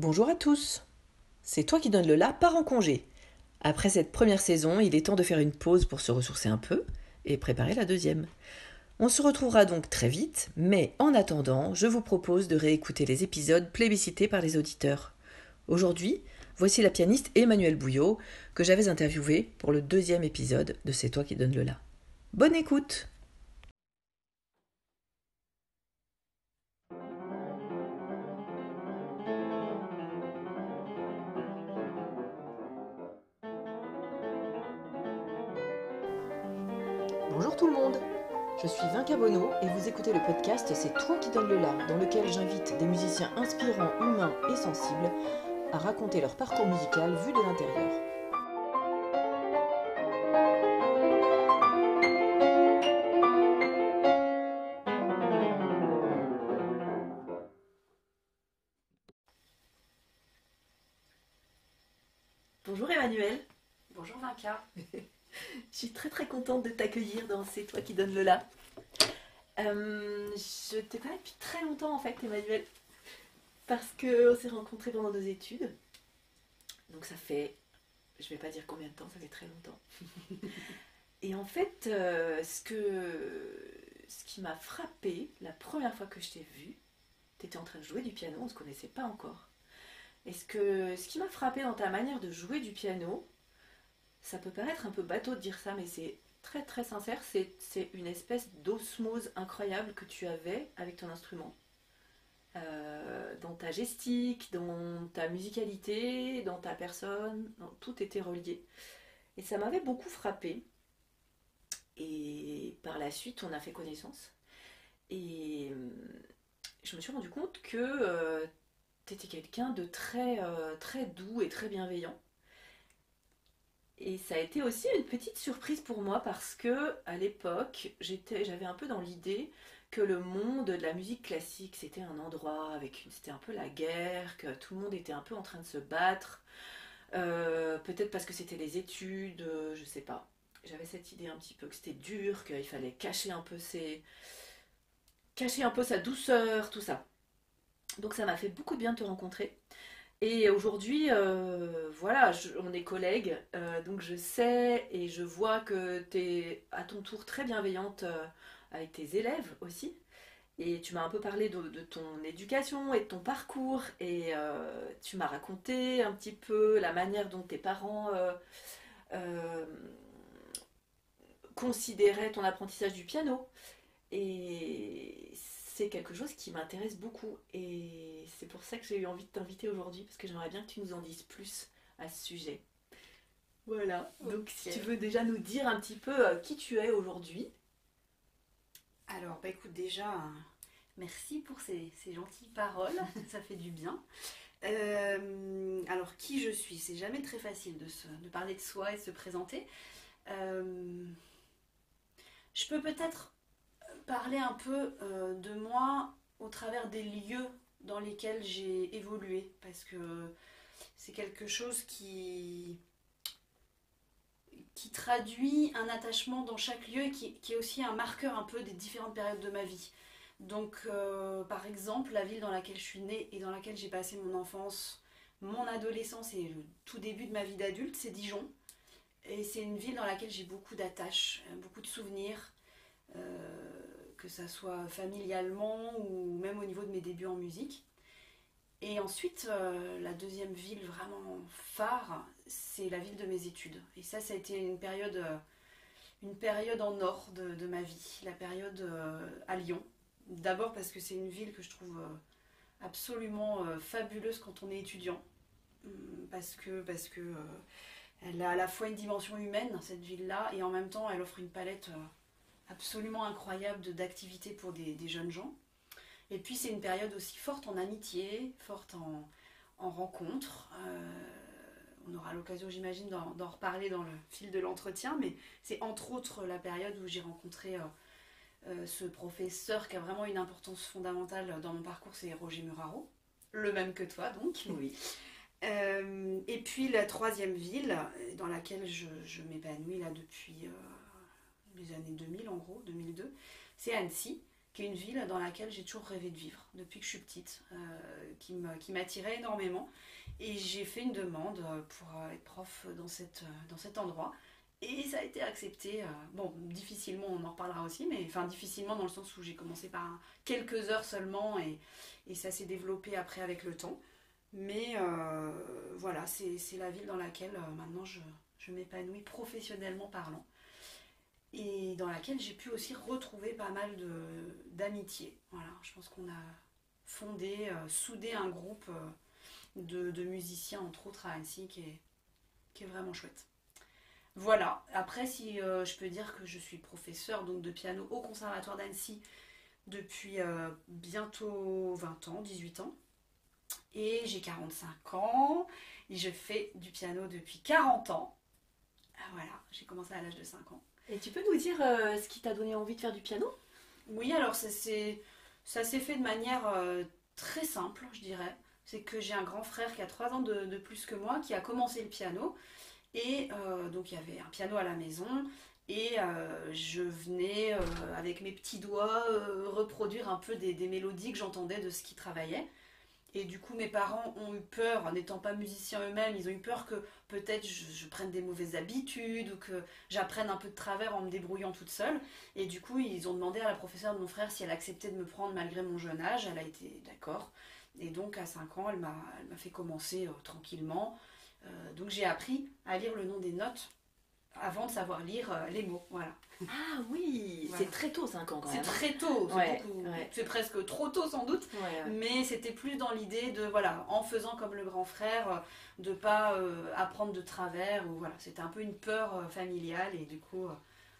Bonjour à tous. C'est toi qui donnes le la part en congé. Après cette première saison, il est temps de faire une pause pour se ressourcer un peu et préparer la deuxième. On se retrouvera donc très vite, mais en attendant, je vous propose de réécouter les épisodes plébiscités par les auditeurs. Aujourd'hui, voici la pianiste Emmanuelle Bouillot que j'avais interviewée pour le deuxième épisode de C'est toi qui donnes le la. Bonne écoute Je suis Vinca Bono et vous écoutez le podcast C'est toi qui donnes le la, dans lequel j'invite des musiciens inspirants, humains et sensibles à raconter leur parcours musical vu de l'intérieur. Bonjour Emmanuel. Bonjour Vinca. Je suis très très contente de t'accueillir dans C'est toi qui donnes le la. Euh, je te connais depuis très longtemps en fait Emmanuel. Parce qu'on s'est rencontrés pendant nos études. Donc ça fait, je vais pas dire combien de temps, ça fait très longtemps. Et en fait, euh, ce, que, ce qui m'a frappé la première fois que je t'ai vu, tu étais en train de jouer du piano, on ne se connaissait pas encore. Et ce, que, ce qui m'a frappé dans ta manière de jouer du piano, ça peut paraître un peu bateau de dire ça, mais c'est très très sincère, c'est une espèce d'osmose incroyable que tu avais avec ton instrument. Euh, dans ta gestique, dans ta musicalité, dans ta personne, tout était relié. Et ça m'avait beaucoup frappé. Et par la suite, on a fait connaissance. Et euh, je me suis rendu compte que euh, tu étais quelqu'un de très, très doux et très bienveillant. Et ça a été aussi une petite surprise pour moi parce que à l'époque, j'avais un peu dans l'idée que le monde de la musique classique, c'était un endroit avec une, c'était un peu la guerre, que tout le monde était un peu en train de se battre. Euh, peut-être parce que c'était les études, euh, je sais pas. J'avais cette idée un petit peu que c'était dur, qu'il fallait cacher un peu sa douceur, tout ça. Donc ça m'a fait beaucoup bien de te rencontrer. Et aujourd'hui, euh, voilà, on est collègues, donc je sais et je vois que tu es à ton tour très bienveillante avec tes élèves aussi. Et tu m'as un peu parlé de, ton éducation et de ton parcours. Et euh, tu m'as raconté un petit peu la manière dont tes parents euh, euh, considéraient ton apprentissage du piano. Et c'est quelque chose qui m'intéresse beaucoup. Et c'est pour ça que j'ai eu envie de t'inviter aujourd'hui, parce que j'aimerais bien que tu nous en dises plus à ce sujet. Voilà. Donc si tu veux déjà nous dire un petit peu qui tu es aujourd'hui alors, bah écoute, déjà, merci pour ces, gentilles paroles, ça fait du bien. Euh, alors, qui je suis? C'est jamais très facile de, parler de soi et de se présenter. Euh, je peux peut-être parler un peu euh, de moi au travers des lieux dans lesquels j'ai évolué, parce que c'est quelque chose qui, qui traduit un attachement dans chaque lieu et qui, est aussi un marqueur un peu des différentes périodes de ma vie. Donc, euh, par exemple, la ville dans laquelle je suis née et dans laquelle j'ai passé mon enfance, mon adolescence et le tout début de ma vie d'adulte, c'est Dijon. Et c'est une ville dans laquelle j'ai beaucoup d'attaches, beaucoup de souvenirs, euh, que ça soit familialement ou même au niveau de mes débuts en musique. Et ensuite, euh, la deuxième ville vraiment phare, c'est la ville de mes études. Et ça, ça a été une période, euh, une période en or de, ma vie, la période euh, à Lyon. D'abord parce que c'est une ville que je trouve absolument fabuleuse quand on est étudiant. Hum, parce que, parce que elle a à la fois une dimension humaine, cette ville-là, et en même temps, elle offre une palette absolument incroyable d'activités pour des jeunes gens. Et puis c'est une période aussi forte en amitié, forte en, en rencontres. Euh, on aura l'occasion, j'imagine, d'en reparler dans le fil de l'entretien, mais c'est entre autres la période où j'ai rencontré euh, euh, ce professeur qui a vraiment une importance fondamentale dans mon parcours, c'est Roger Muraro, le même que toi donc. Oui. et puis la troisième ville dans laquelle je, je m'épanouis là depuis les années 2000 en gros, 2002, c'est Annecy qui est une ville dans laquelle j'ai toujours rêvé de vivre depuis que je suis petite, euh, qui m'attirait énormément. Et j'ai fait une demande pour être prof dans, cet endroit. Et ça a été accepté, bon, difficilement, on en reparlera aussi, mais enfin difficilement dans le sens où j'ai commencé par quelques heures seulement et, ça s'est développé après avec le temps. Mais euh, voilà, c'est la ville dans laquelle euh, maintenant je m'épanouis professionnellement parlant. Et dans laquelle j'ai pu aussi retrouver pas mal d'amitié. Voilà, je pense qu'on a fondé, euh, soudé un groupe de, de, musiciens, entre autres à Annecy, qui est, qui est vraiment chouette. Voilà, après si je peux dire que je suis professeur donc, de piano au Conservatoire d'Annecy depuis bientôt 20 ans, 18 ans. Et j'ai 45 ans. Et je fais du piano depuis 40 ans. Ah, voilà, j'ai commencé à l'âge de 5 ans. Et tu peux nous dire euh, ce qui t'a donné envie de faire du piano? Oui, alors ça s'est fait de manière euh, très simple, je dirais. C'est que j'ai un grand frère qui a 3 ans de, plus que moi, qui a commencé le piano. Et euh, donc il y avait un piano à la maison. Et je venais avec mes petits doigts reproduire un peu des, mélodies que j'entendais de ce qu'il travaillait. Et du coup, mes parents ont eu peur, n'étant pas musiciens eux-mêmes, ils ont eu peur que peut-être je, prenne des mauvaises habitudes ou que j'apprenne un peu de travers en me débrouillant toute seule. Et du coup, ils ont demandé à la professeure de mon frère si elle acceptait de me prendre malgré mon jeune âge. Elle a été d'accord. Et donc, à 5 ans, elle m'a fait commencer euh, tranquillement. Euh, donc, j'ai appris à lire le nom des notes avant de savoir lire euh, les mots. Voilà. Ah oui, c'est très tôt 5 ans quand même. C'est très tôt, c'est presque trop tôt sans doute, mais c'était plus dans l'idée de, voilà, en faisant comme le grand frère, euh, de pas euh, apprendre de travers, ou voilà, c'était un peu une peur familiale et du coup,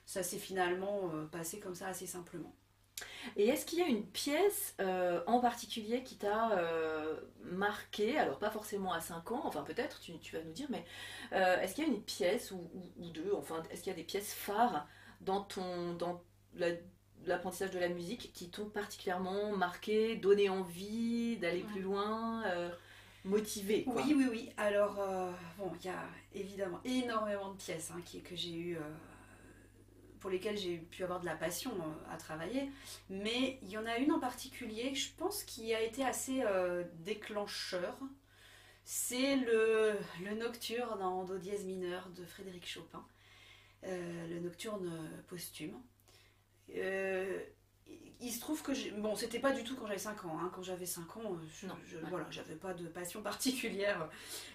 ça s'est finalement passé comme ça assez simplement. Et est-ce qu'il y a une pièce euh, en particulier qui t'a euh, marqué Alors pas forcément à 5 ans, enfin peut-être, tu, vas nous dire, mais euh, est-ce qu'il y a une pièce ou, deux, enfin est-ce qu'il y a des pièces phares dans, ton, dans l'apprentissage de la musique qui t'ont particulièrement marqué, donné envie d'aller plus loin motivé Oui, oui, oui. Alors, bon, il y a évidemment énormément de pièces hein, qui, que j'ai eues pour lesquels j'ai pu avoir de la passion euh, à travailler. Mais il y en a une en particulier, je pense, qui a été assez euh, déclencheur. C'est le, le, Nocturne en Do dièse mineur de Frédéric Chopin, euh, le Nocturne posthume. il se trouve que bon c'était pas du tout quand j'avais 5 ans hein. quand j'avais 5 ans je, voilà j'avais pas de passion particulière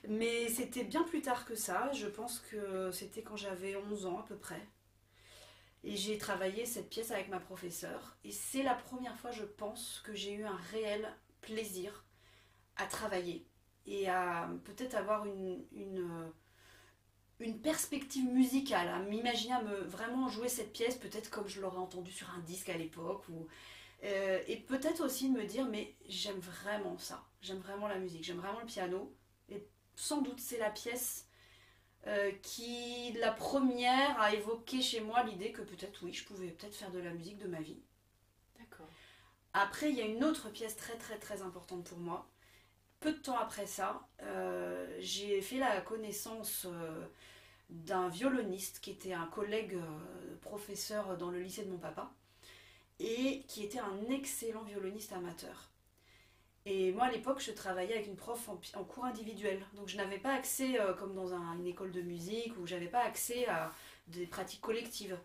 mais c'était bien plus tard que ça je pense que c'était quand j'avais 11 ans à peu près et j'ai travaillé cette pièce avec ma professeure. Et c'est la première fois, je pense, que j'ai eu un réel plaisir à travailler et à peut-être avoir une, perspective musicale, à m'imaginer à me vraiment jouer cette pièce, peut-être comme je l'aurais entendue sur un disque à l'époque. Ou, euh, et peut-être aussi de me dire, mais j'aime vraiment ça, j'aime vraiment la musique, j'aime vraiment le piano. Et sans doute c'est la pièce euh, qui, la première, a évoqué chez moi l'idée que peut-être, oui, je pouvais peut-être faire de la musique de ma vie. D'accord. Après, il y a une autre pièce très très très importante pour moi. Peu de temps après ça, euh, j'ai fait la connaissance euh, d'un violoniste qui était un collègue professeur dans le lycée de mon papa et qui était un excellent violoniste amateur. Et moi, à l'époque, je travaillais avec une prof en, cours individuel. Donc, je n'avais pas accès, euh, comme dans une école de musique, où j'avais pas accès à des pratiques collectives.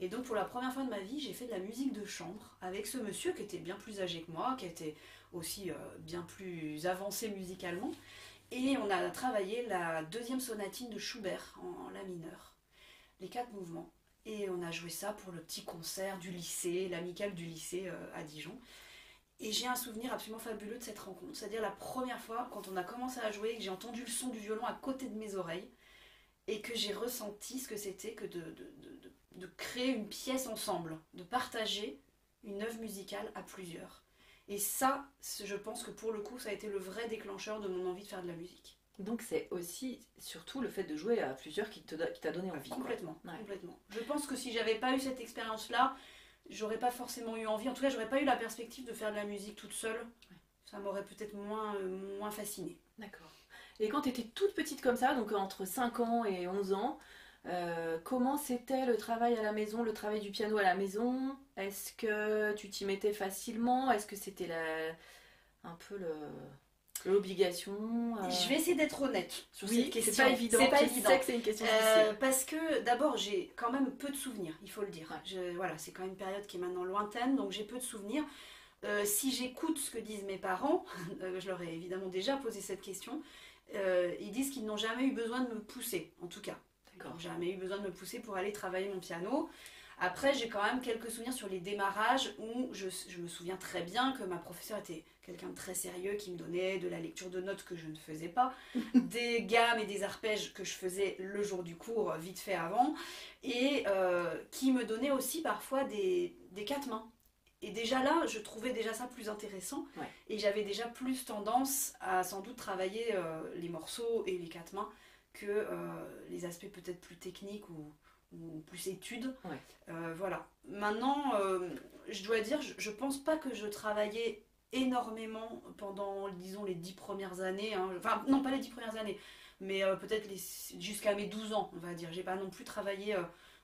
Et donc, pour la première fois de ma vie, j'ai fait de la musique de chambre avec ce monsieur qui était bien plus âgé que moi, qui était aussi euh, bien plus avancé musicalement. Et on a travaillé la deuxième sonatine de Schubert en, la mineur, les quatre mouvements. Et on a joué ça pour le petit concert du lycée, l'amical du lycée euh, à Dijon. Et j'ai un souvenir absolument fabuleux de cette rencontre. C'est-à-dire la première fois, quand on a commencé à jouer, que j'ai entendu le son du violon à côté de mes oreilles, et que j'ai ressenti ce que c'était que de, de, créer une pièce ensemble, de partager une œuvre musicale à plusieurs. Et ça, je pense que pour le coup, ça a été le vrai déclencheur de mon envie de faire de la musique. Donc c'est aussi surtout le fait de jouer à plusieurs qui t'a donné envie. Complètement, complètement. Je pense que si j'avais pas eu cette expérience-là, j'aurais pas forcément eu envie, en tout cas j'aurais pas eu la perspective de faire de la musique toute seule. Ça m'aurait peut-être moins, euh, moins fasciné. D'accord. Et quand tu étais toute petite comme ça, donc entre 5 ans et 11 ans, Euh, comment c'était le travail à la maison, le travail du piano à la maison? Est-ce que tu t'y mettais facilement? Est-ce que c'était la... un peu l'obligation euh? Je vais essayer d'être honnête sur cette question. C'est pas évident. C'est pas évident. que c'est une question euh, parce que d'abord, j'ai quand même peu de souvenirs, il faut le dire. voilà, c'est quand même une période qui est maintenant lointaine, donc j'ai peu de souvenirs. si j'écoute ce que disent mes parents, je leur ai évidemment déjà posé cette question, ils disent qu'ils n'ont jamais eu besoin de me pousser, en tout cas. J'ai jamais eu besoin de me pousser pour aller travailler mon piano. Après, j'ai quand même quelques souvenirs sur les démarrages où je, me souviens très bien que ma professeure était quelqu'un de très sérieux qui me donnait de la lecture de notes que je ne faisais pas, des gammes et des arpèges que je faisais le jour du cours, vite fait avant, et euh, qui me donnait aussi parfois des, quatre mains. Et déjà là, je trouvais déjà ça plus intéressant. Et j'avais déjà plus tendance à sans doute travailler euh, les morceaux et les quatre mains que euh, les aspects peut-être plus techniques ou, plus études. Euh, voilà. Maintenant, euh, je dois dire, je, ne pense pas que je travaillais énormément pendant, disons, les dix premières années. Hein. Enfin, non, pas les dix premières années, mais peut-être jusqu'à mes 12 ans, on va dire. J'ai pas non plus travaillé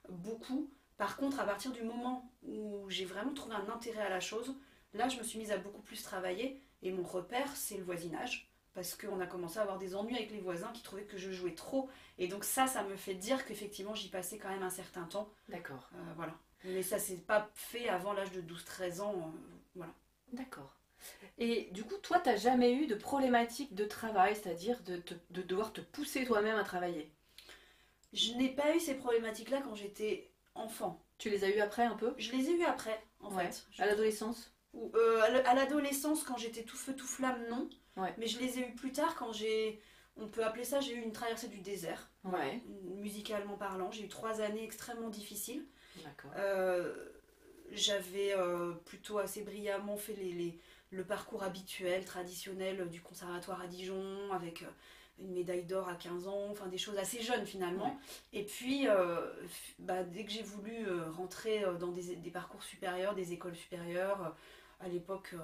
beaucoup. Par contre, à partir du moment où j'ai vraiment trouvé un intérêt à la chose, là, je me suis mise à beaucoup plus travailler. Et mon repère, c'est le voisinage parce qu'on a commencé à avoir des ennuis avec les voisins qui trouvaient que je jouais trop. Et donc ça, ça me fait dire qu'effectivement, j'y passais quand même un certain temps. D'accord. Euh, voilà. Mais ça s'est pas fait avant l'âge de 12-13 ans. Euh, voilà. D'accord. Et du coup, toi, t'as jamais eu de problématique de travail, c'est-à-dire de, de, devoir te pousser toi-même à travailler? Je n'ai pas eu ces problématiques-là quand j'étais enfant. Tu les as eues après un peu? Je les ai eues après, en fait. À l'adolescence? Ou euh, À l'adolescence, quand j'étais tout feu tout flamme, non. Mais je les ai eus plus tard quand j'ai. On peut appeler ça, j'ai eu une traversée du désert. Ouais. Musicalement parlant. J'ai eu trois années extrêmement difficiles. D'accord. Euh, j'avais euh, plutôt assez brillamment fait les, les, le parcours habituel, traditionnel du conservatoire à Dijon, avec euh, une médaille d'or à 15 ans, enfin des choses assez jeunes finalement. Et puis, bah, dès que j'ai voulu rentrer dans des, des, parcours supérieurs, des écoles supérieures, à l'époque, euh,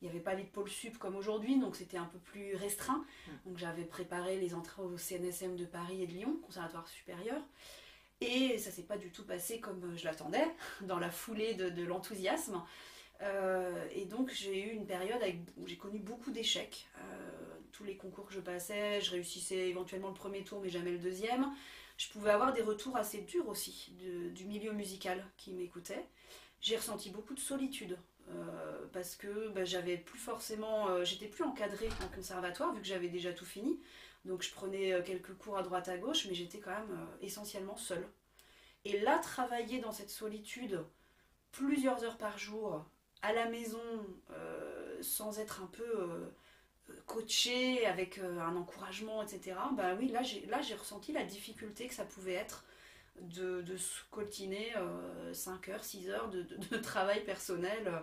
il n'y avait pas les pôles sup comme aujourd'hui, donc c'était un peu plus restreint. Mm. Donc j'avais préparé les entrées au CNSM de Paris et de Lyon, conservatoire supérieur. Et ça s'est pas du tout passé comme je l'attendais, dans la foulée de, l'enthousiasme. Euh, et donc j'ai eu une période où j'ai connu beaucoup d'échecs. Euh, tous les concours que je passais, je réussissais éventuellement le premier tour, mais jamais le deuxième. Je pouvais avoir des retours assez durs aussi du milieu musical qui m'écoutait. J'ai ressenti beaucoup de solitude euh, parce que bah, j'avais plus forcément, euh, j'étais plus encadrée en conservatoire vu que j'avais déjà tout fini. Donc je prenais euh, quelques cours à droite à gauche, mais j'étais quand même essentiellement seule. Et là, travailler dans cette solitude plusieurs heures par jour, à la maison, sans être un peu coachée, avec un encouragement, etc. Bah oui, là j'ai ressenti la difficulté que ça pouvait être de, de coltiner 5 euh, heures, 6 heures de, travail personnel.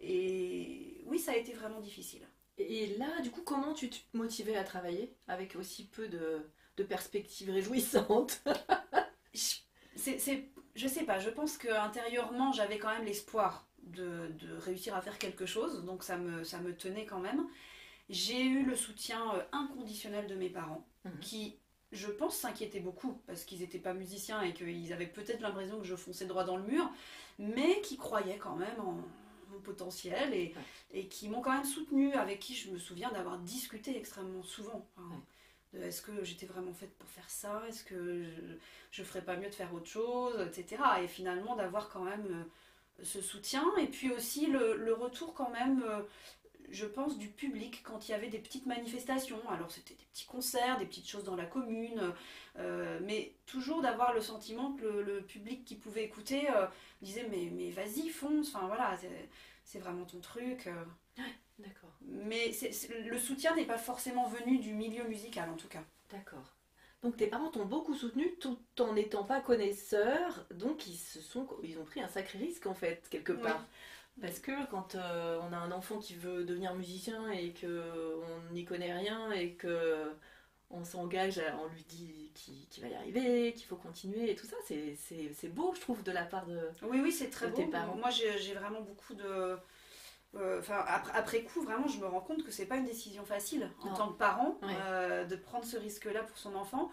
Et oui, ça a été vraiment difficile. Et là, du coup, comment tu te motivais à travailler avec aussi peu de, perspectives réjouissantes? C'est, Je sais pas, je pense qu'intérieurement, j'avais quand même l'espoir de, réussir à faire quelque chose, donc ça me, ça me tenait quand même. J'ai eu le soutien euh, inconditionnel de mes parents, mhm. qui je pense, s'inquiétaient beaucoup parce qu'ils n'étaient pas musiciens et qu'ils avaient peut-être l'impression que je fonçais droit dans le mur, mais qui croyaient quand même en mon potentiel et, et qui m'ont quand même soutenu, avec qui je me souviens d'avoir discuté extrêmement souvent. est-ce que j'étais vraiment faite pour faire ça Est-ce que je, ne ferais pas mieux de faire autre chose Etc. Et finalement d'avoir quand même euh, ce soutien et puis aussi le, retour quand même euh, je pense, du public quand il y avait des petites manifestations. Alors c'était des petits concerts, des petites choses dans la commune, euh, mais toujours d'avoir le sentiment que le, public qui pouvait écouter euh, disait mais, mais vas-y, fonce, enfin voilà, c'est vraiment ton truc. Euh. D'accord. Mais le soutien n'est pas forcément venu du milieu musical en tout cas. D'accord. Donc tes parents t'ont beaucoup soutenu tout en n'étant pas connaisseurs, donc ils se sont, ils ont pris un sacré risque en fait quelque part. Parce que quand euh, on a un enfant qui veut devenir musicien et qu'on n'y connaît rien et que on s'engage, on lui dit qu'il va y arriver, qu'il faut continuer et tout ça, c'est beau, je trouve, de la part de. Oui, oui, c'est très beau. Moi, j'ai vraiment beaucoup de. Euh, après, coup, vraiment, je me rends compte que c'est pas une décision facile en tant que parent euh, de prendre ce risque-là pour son enfant.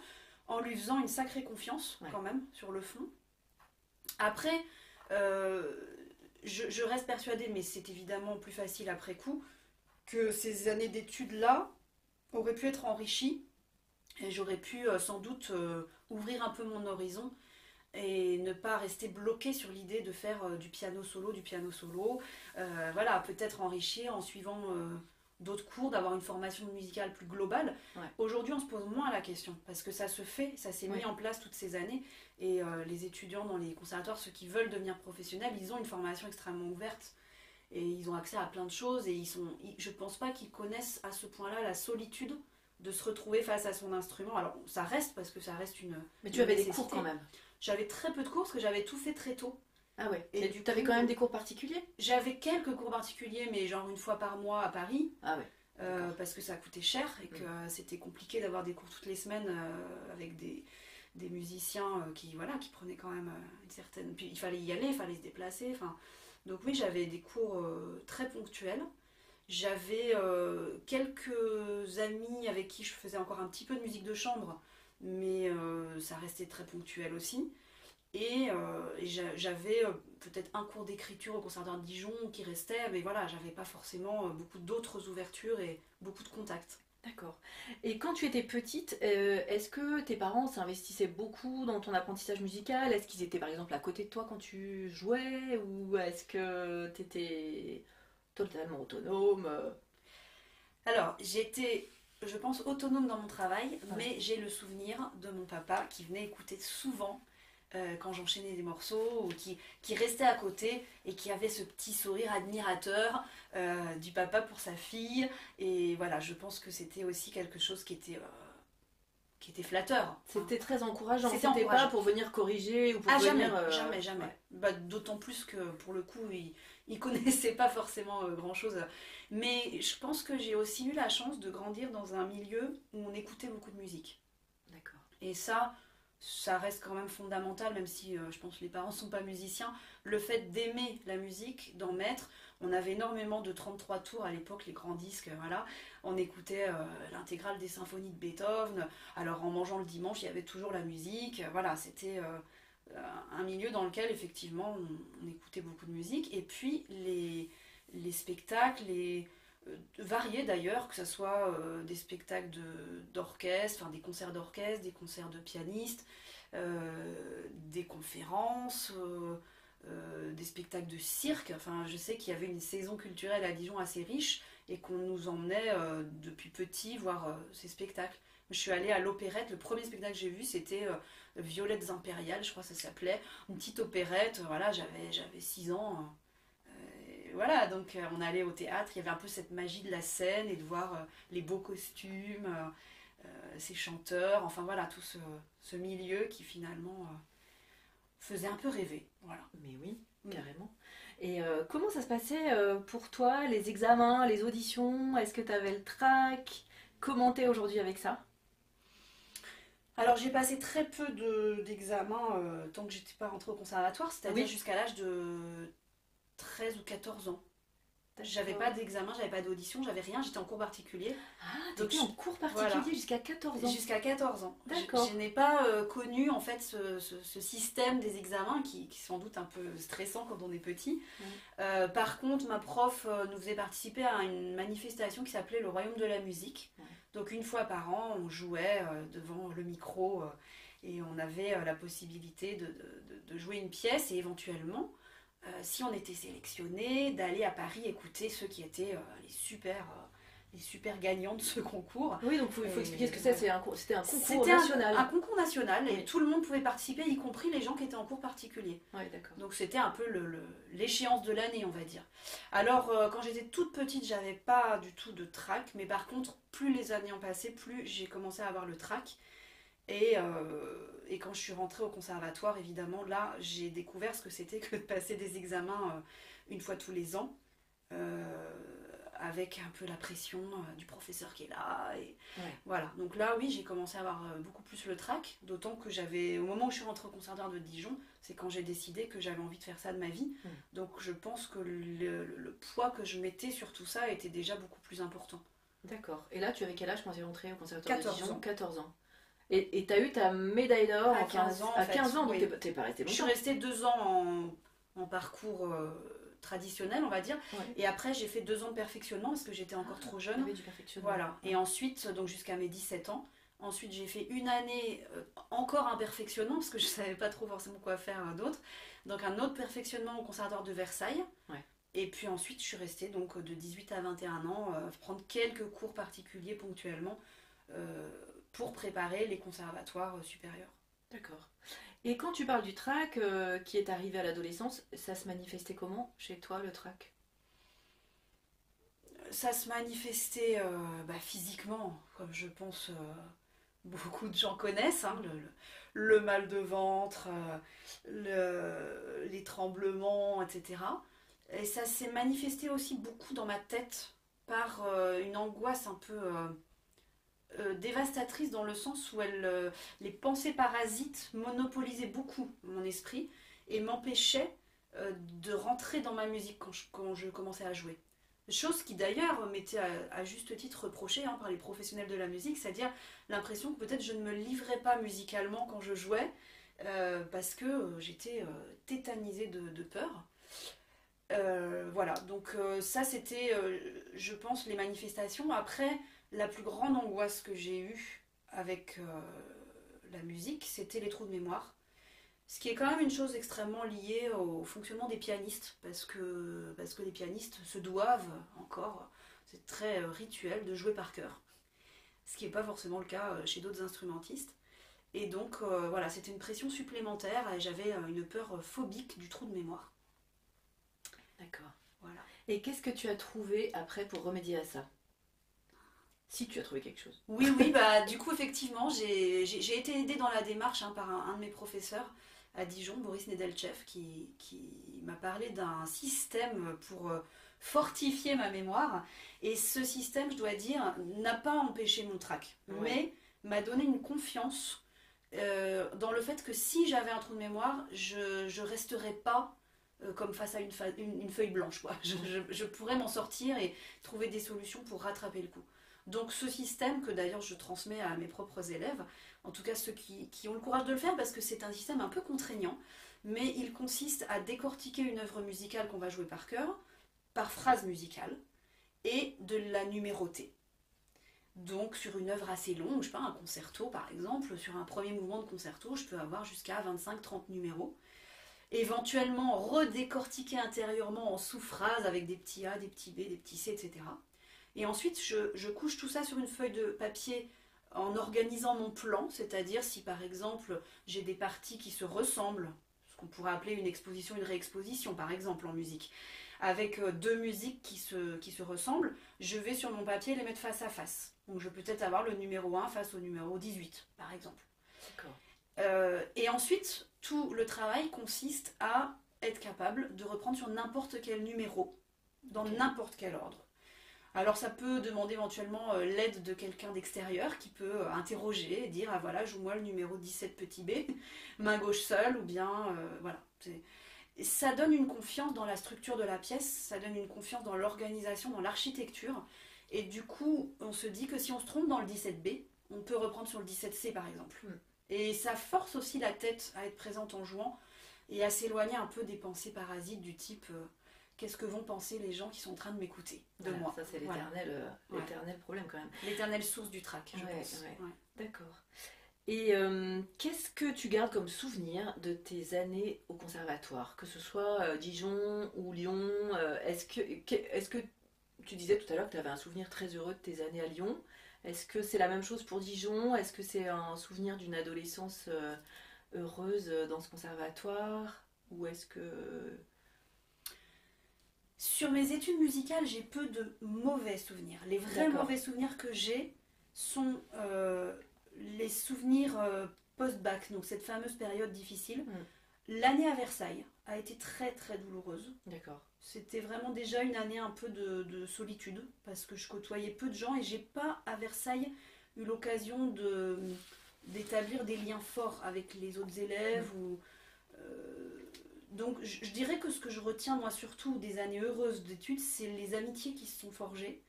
en lui faisant une sacrée confiance quand même sur le fond. Après, euh, je, reste persuadée, mais c'est évidemment plus facile après coup, que ces années d'études-là auraient pu être enrichies et j'aurais pu euh, sans doute euh, ouvrir un peu mon horizon et ne pas rester bloqué sur l'idée de faire du piano solo, du piano solo. voilà, peut-être enrichir en suivant d'autres cours, d'avoir une formation musicale plus globale. Aujourd'hui, on se pose moins la question parce que ça se fait, ça s'est mis en place toutes ces années. Et euh, les étudiants dans les conservatoires, ceux qui veulent devenir professionnels, ils ont une formation extrêmement ouverte et ils ont accès à plein de choses. Et ils sont, je pense pas qu'ils connaissent à ce point-là la solitude de se retrouver face à son instrument. Alors, ça reste parce que ça reste une. Mais tu avais des cours quand même. J'avais très peu de cours parce que j'avais tout fait très tôt. Ah ouais. Et, tu avais quand même des cours particuliers? J'avais quelques cours particuliers, mais genre une fois par mois à Paris. Ah ouais. Euh, parce que ça coûtait cher et que mm. c'était compliqué d'avoir des cours toutes les semaines euh, avec des, des musiciens euh, qui voilà qui prenaient quand même une certaine puis il fallait y aller il fallait se déplacer enfin donc oui j'avais des cours très ponctuels j'avais quelques amis avec qui je faisais encore un petit peu de musique de chambre mais ça restait très ponctuel aussi et, euh, j'avais euh, peut-être un cours d'écriture au conservatoire de Dijon qui restait, mais voilà, j'avais pas forcément euh, beaucoup d'autres ouvertures et beaucoup de contacts. D'accord. Et quand tu étais petite, est-ce que tes parents s'investissaient beaucoup dans ton apprentissage musical? Est-ce qu'ils étaient par exemple à côté de toi quand tu jouais? Ou est-ce que tu étais totalement autonome? Alors, j'étais, je pense, autonome dans mon travail, mais j'ai le souvenir de mon papa qui venait écouter souvent euh, quand j'enchaînais des morceaux, ou qui, qui restait à côté et qui avait ce petit sourire admirateur euh, du papa pour sa fille. Et voilà, je pense que c'était aussi quelque chose qui était, euh, qui était flatteur. C'était très encourageant. C'était pas pour venir corriger ou pour ah, venir, Jamais, jamais, jamais. Bah, D'autant plus que pour le coup, il, il connaissait pas forcément grand chose. Mais je pense que j'ai aussi eu la chance de grandir dans un milieu où on écoutait beaucoup de musique. D'accord. Et ça, ça reste quand même fondamental, même si euh, je pense que les parents ne sont pas musiciens, le fait d'aimer la musique, d'en mettre. On avait énormément de 33 tours à l'époque, les grands disques, voilà. On écoutait euh, l'intégrale des symphonies de Beethoven. Alors en mangeant le dimanche, il y avait toujours la musique. Voilà, c'était euh, un milieu dans lequel effectivement on, écoutait beaucoup de musique. Et puis les, les spectacles, les variés d'ailleurs, que ce soit des spectacles d'orchestre, des concerts d'orchestre, des concerts de pianistes, euh, des conférences, euh, euh, des spectacles de cirque. Enfin, je sais qu'il y avait une saison culturelle à Dijon assez riche et qu'on nous emmenait depuis petit voir ces spectacles. Je suis allée à l'opérette, le premier spectacle que j'ai vu c'était Violettes impériales, je crois que ça s'appelait, une petite opérette, voilà, j'avais, j'avais 6 ans. Voilà, donc on allait au théâtre, il y avait un peu cette magie de la scène et de voir les beaux costumes, euh, ces chanteurs, enfin voilà, tout ce, milieu qui finalement euh, faisait un peu rêver. Voilà. Mais oui, mm. carrément. Et euh, comment ça se passait pour toi, les examens, les auditions? Est-ce que tu avais le trac? Comment t'es aujourd'hui avec ça? Alors j'ai passé très peu d'examens tant que j'étais pas rentrée au conservatoire, c'est-à-dire jusqu'à l'âge de 13 ou 14 ans. J'avais pas d'examen, j'avais pas d'audition, j'avais rien, j'étais en cours particulier. Ah, donc en cours particulier jusqu'à 14 ans Jusqu'à 14 ans. D'accord. Je, n'ai pas euh, connu en fait ce, ce, système des examens qui, qui, est sans doute un peu stressant quand on est petit. Euh, par contre, ma prof euh, nous faisait participer à une manifestation qui s'appelait le Royaume de la musique. Donc une fois par an, on jouait devant le micro et on avait la possibilité de, de, de jouer une pièce et éventuellement euh, si on était sélectionné, d'aller à Paris écouter ceux qui étaient euh, les super euh, les super gagnants de ce concours. Oui, donc il faut, expliquer ce que c'est. C'était un, concours national. Un, un, concours national et tout le monde pouvait participer, y compris les gens qui étaient en cours particulier. Oui, d'accord. Donc c'était un peu l'échéance de l'année, on va dire. Alors, quand j'étais toute petite, j'avais pas du tout de trac, mais par contre, plus les années ont passé, plus j'ai commencé à avoir le trac. Et, euh, et, quand je suis rentrée au conservatoire, évidemment, là, j'ai découvert ce que c'était que de passer des examens euh, une fois tous les ans, euh, avec un peu la pression du professeur qui est là. Et voilà. Donc là, oui, j'ai commencé à avoir beaucoup plus le trac, d'autant que j'avais, au moment où je suis rentrée au conservatoire de Dijon, c'est quand j'ai décidé que j'avais envie de faire ça de ma vie. Donc je pense que le, le, poids que je mettais sur tout ça était déjà beaucoup plus important. D'accord. Et là, tu avais quel âge quand tu es rentrée au conservatoire de Dijon? 14 ans. Et tu as eu ta médaille d'or À en 15 ans, en À fait, 15 ans, donc oui. t'es pas- resté Je suis longtemps. restée deux ans en, en parcours euh, traditionnel, on va dire. Ouais. Et après, j'ai fait deux ans de perfectionnement parce que j'étais encore trop Il y jeune. du perfectionnement. Voilà. Et ensuite, donc jusqu'à mes 17 ans. Ensuite, j'ai fait une année euh, encore un perfectionnement parce que je savais pas trop forcément quoi faire euh, d'autre. Donc un autre perfectionnement au conservatoire de Versailles. Ouais. Et puis ensuite, je suis restée donc de 18 à 21 ans, prendre quelques cours particuliers ponctuellement euh, pour préparer les conservatoires euh, supérieurs. D'accord. Et quand tu parles du trac euh, qui est arrivé à l'adolescence, ça se manifestait comment chez toi le trac? Ça se manifestait euh, bah, physiquement, comme je pense euh, beaucoup de gens connaissent, hein, le, le- le mal de ventre, le- les tremblements, etc. Et ça s'est manifesté aussi beaucoup dans ma tête par une angoisse un peu euh, dévastatrice dans le sens où elle, euh, les pensées parasites monopolisaient beaucoup mon esprit et m'empêchaient euh, de rentrer dans ma musique quand je, quand je commençais à jouer. Chose qui d'ailleurs m'était à, juste titre reprochée hein, par les professionnels de la musique, c'est-à-dire l'impression que peut-être je ne me livrais pas musicalement quand je jouais, parce que j'étais tétanisée de, peur. Voilà, donc ça c'était, je pense, les manifestations. Après, la plus grande angoisse que j'ai eue avec euh, la musique, c'était les trous de mémoire. Ce qui est quand même une chose extrêmement liée au fonctionnement des pianistes, parce que, parce que les pianistes se doivent encore, c'est très euh, rituel, de jouer par cœur. Ce qui n'est pas forcément le cas euh, chez d'autres instrumentistes. Et donc euh, voilà, c'était une pression supplémentaire et j'avais une peur phobique du trou de mémoire. D'accord. Voilà. Et qu'est-ce que tu as trouvé après pour remédier à ça? Si tu as trouvé quelque chose. Oui, oui, bah du coup, effectivement, j'ai j'ai- j'ai été aidée dans la démarche hein, par un, un de mes professeurs à Dijon, Boris Nedelchev, qui, qui m'a parlé d'un système pour euh, fortifier ma mémoire. Et ce système, je dois dire, n'a pas empêché mon trac, Ouais. mais m'a donné une confiance euh, dans le fait que si j'avais un trou de mémoire, je ne resterais pas euh, comme face à une, fa- une- une feuille blanche. Quoi. Je, je- je pourrais m'en sortir et trouver des solutions pour rattraper le coup. Donc ce système, que d'ailleurs je transmets à mes propres élèves, en tout cas ceux qui, ont le courage de le faire, parce que c'est un système un peu contraignant, mais il consiste à décortiquer une œuvre musicale qu'on va jouer par cœur, par phrase musicale, et de la numéroter. Donc sur une œuvre assez longue, je sais pas, un concerto par exemple, sur un premier mouvement de concerto, je peux avoir jusqu'à 25-30 numéros. Éventuellement redécortiquer intérieurement en sous-phrases avec des petits A, des petits B, des petits C, etc. Et ensuite, je, je couche tout ça sur une feuille de papier en organisant mon plan, c'est-à-dire si par exemple j'ai des parties qui se ressemblent, ce qu'on pourrait appeler une exposition, une réexposition par exemple en musique, avec euh, deux musiques qui se, qui se ressemblent, je vais sur mon papier les mettre face à face. Donc je peux peut-être avoir le numéro 1 face au numéro 18 par exemple. D'accord. Euh, et ensuite, tout le travail consiste à être capable de reprendre sur n'importe quel numéro, dans n'importe quel ordre. Alors ça peut demander éventuellement euh, l'aide de quelqu'un d'extérieur qui peut euh, interroger et dire ah voilà joue-moi le numéro 17 petit b, main gauche seule ou bien euh, voilà. Ça donne une confiance dans la structure de la pièce, ça donne une confiance dans l'organisation, dans l'architecture. Et du coup, on se dit que si on se trompe dans le 17B, on peut reprendre sur le 17C par exemple. Mm. Et ça force aussi la tête à être présente en jouant et à s'éloigner un peu des pensées parasites du type euh, qu'est-ce que vont penser les gens qui sont en train de m'écouter de Voilà, moi. Ça, c'est Voilà. euh, Ouais. l'éternel problème quand même. L'éternelle source du trac, je Ouais, pense. ouais. D'accord. Et euh, qu'est-ce que tu gardes comme souvenir de tes années au conservatoire? Que ce soit euh, Dijon ou Lyon Est-ce que, tu disais tout à l'heure que tu avais un souvenir très heureux de tes années à Lyon? Est-ce que c'est la même chose pour Dijon? Est-ce que c'est un souvenir d'une adolescence heureuse dans ce conservatoire? Ou est-ce que... Sur mes études musicales, j'ai peu de mauvais souvenirs. Les vrais mauvais souvenirs que j'ai sont euh, les souvenirs euh, post-bac, donc cette fameuse période difficile. Mm. L'année à Versailles a été très très douloureuse. D'accord. C'était vraiment déjà une année un peu de, de solitude parce que je côtoyais peu de gens et j'ai pas à Versailles eu l'occasion de d'établir des liens forts avec les autres élèves ou euh, donc je, dirais que ce que je retiens moi surtout des années heureuses d'études c'est les amitiés qui se sont forgées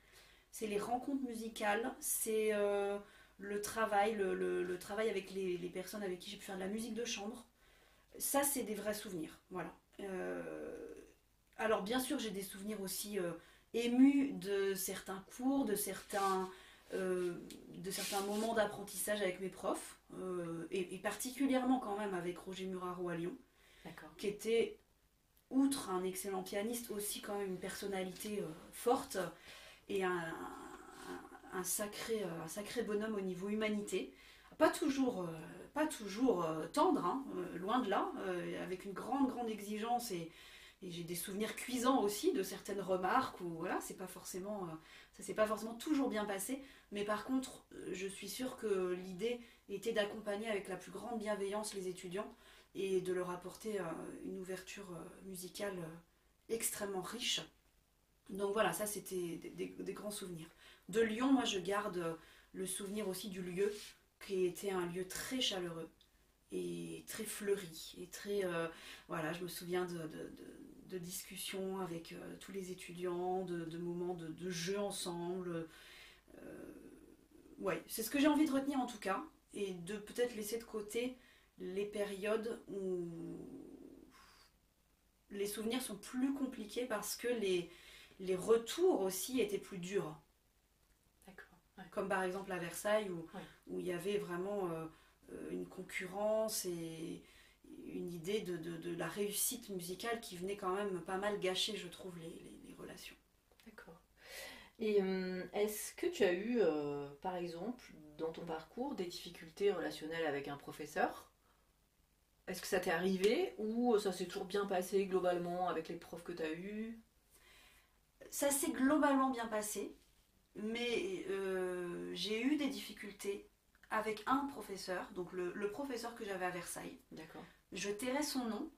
c'est les rencontres musicales c'est euh, le travail, le, travail avec les, personnes avec qui j'ai pu faire de la musique de chambre. Ça, c'est des vrais souvenirs. Voilà. Euh, alors, bien sûr, j'ai des souvenirs aussi euh, émus de certains cours, de certains, de certains moments d'apprentissage avec mes profs, et, particulièrement quand même avec Roger Muraro à Lyon, qui était, outre un excellent pianiste, aussi quand même une personnalité forte et un un sacré, euh, un sacré bonhomme au niveau humanité. Pas toujours, euh, pas toujours euh, tendre, hein, loin de là, avec une grande, grande exigence et, j'ai des souvenirs cuisants aussi de certaines remarques où voilà, c'est pas ça s'est pas forcément toujours bien passé. Mais par contre, je suis sûre que l'idée était d'accompagner avec la plus grande bienveillance les étudiants et de leur apporter une ouverture musicale extrêmement riche. Donc voilà, ça c'était des, grands souvenirs. De Lyon, moi je garde le souvenir aussi du lieu, qui était un lieu très chaleureux et très fleuri. Et très. Euh, voilà, je me souviens de, discussions avec euh, tous les étudiants, de, moments de, jeu ensemble. Euh, ouais, c'est ce que j'ai envie de retenir en tout cas, et de peut-être laisser de côté les périodes où les souvenirs sont plus compliqués parce que les, les retours aussi étaient plus durs. Comme par exemple à Versailles, où, où il y avait vraiment euh, euh, une concurrence et une idée de, la réussite musicale qui venait quand même pas mal gâcher, je trouve, les, relations. D'accord. Et euh, est-ce que tu as eu, par exemple, dans ton parcours, des difficultés relationnelles avec un professeur? Est-ce que ça t'est arrivé ou ça s'est toujours bien passé globalement avec les profs que tu as eus? Ça s'est globalement bien passé. Mais euh, j'ai eu des difficultés avec un professeur, donc le, professeur que j'avais à Versailles. D'accord. Je tairai son nom.